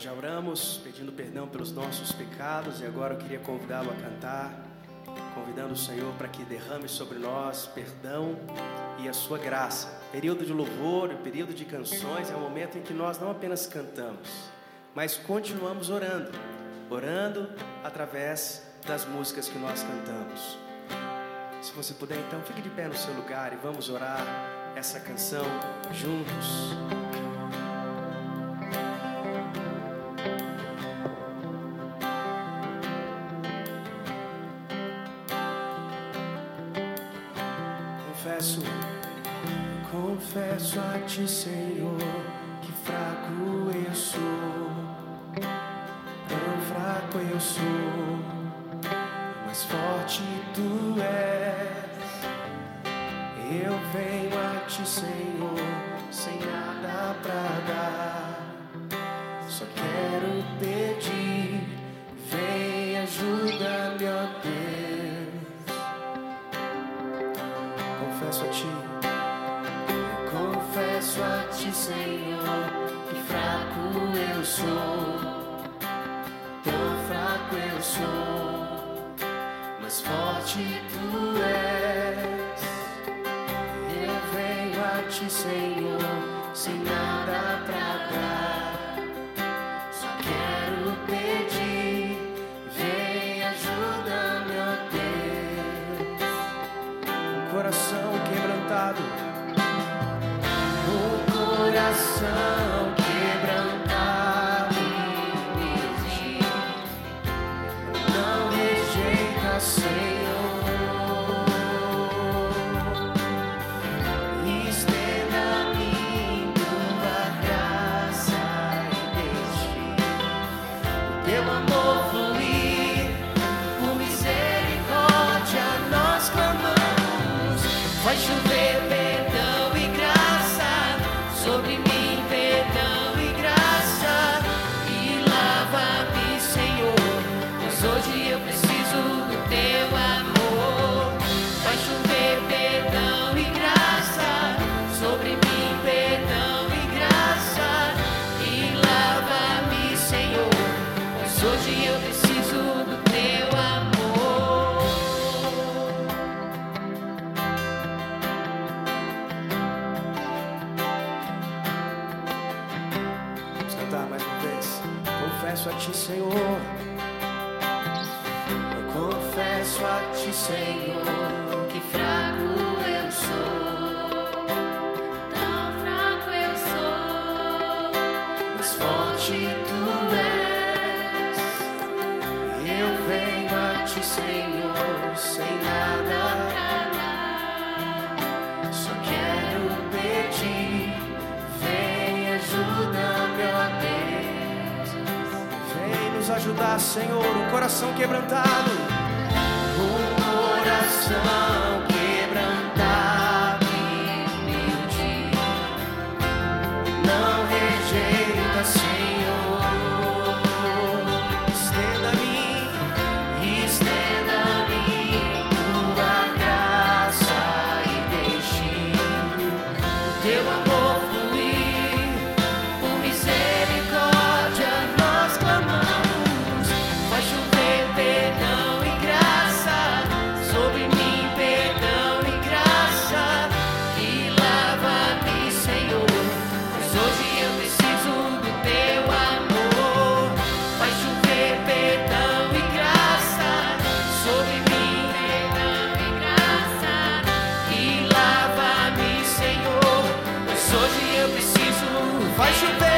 Nós já oramos pedindo perdão pelos nossos pecados e agora eu queria convidá-lo a cantar, convidando o Senhor para que derrame sobre nós perdão e a sua graça. Período de louvor, período de canções é um momento em que nós não apenas cantamos, mas continuamos orando, orando através das músicas que nós cantamos. Se você puder, então, fique de pé no seu lugar e vamos orar essa canção juntos. Confesso, confesso a ti, Senhor, que fraco eu sou, tão fraco eu sou, mas forte tu és. Eu venho a ti, Senhor, sem nada pra dar, só quero pedir, vem ajuda-me, ó Deus. Confesso a ti, confesso a ti, Senhor, que fraco eu sou, tão fraco eu sou, mas forte tu és. Eu venho a ti, Senhor, sem nada pra dar, coração quebrantado cantar mais uma vez. Confesso a ti, Senhor. Eu confesso a ti, Senhor, que fraco eu sou. Tão fraco eu sou, mas forte tu és. Eu venho a ti, Senhor, sem nada. Só ajudar, Senhor, um coração quebrantado, um coração eu preciso. Vai chover.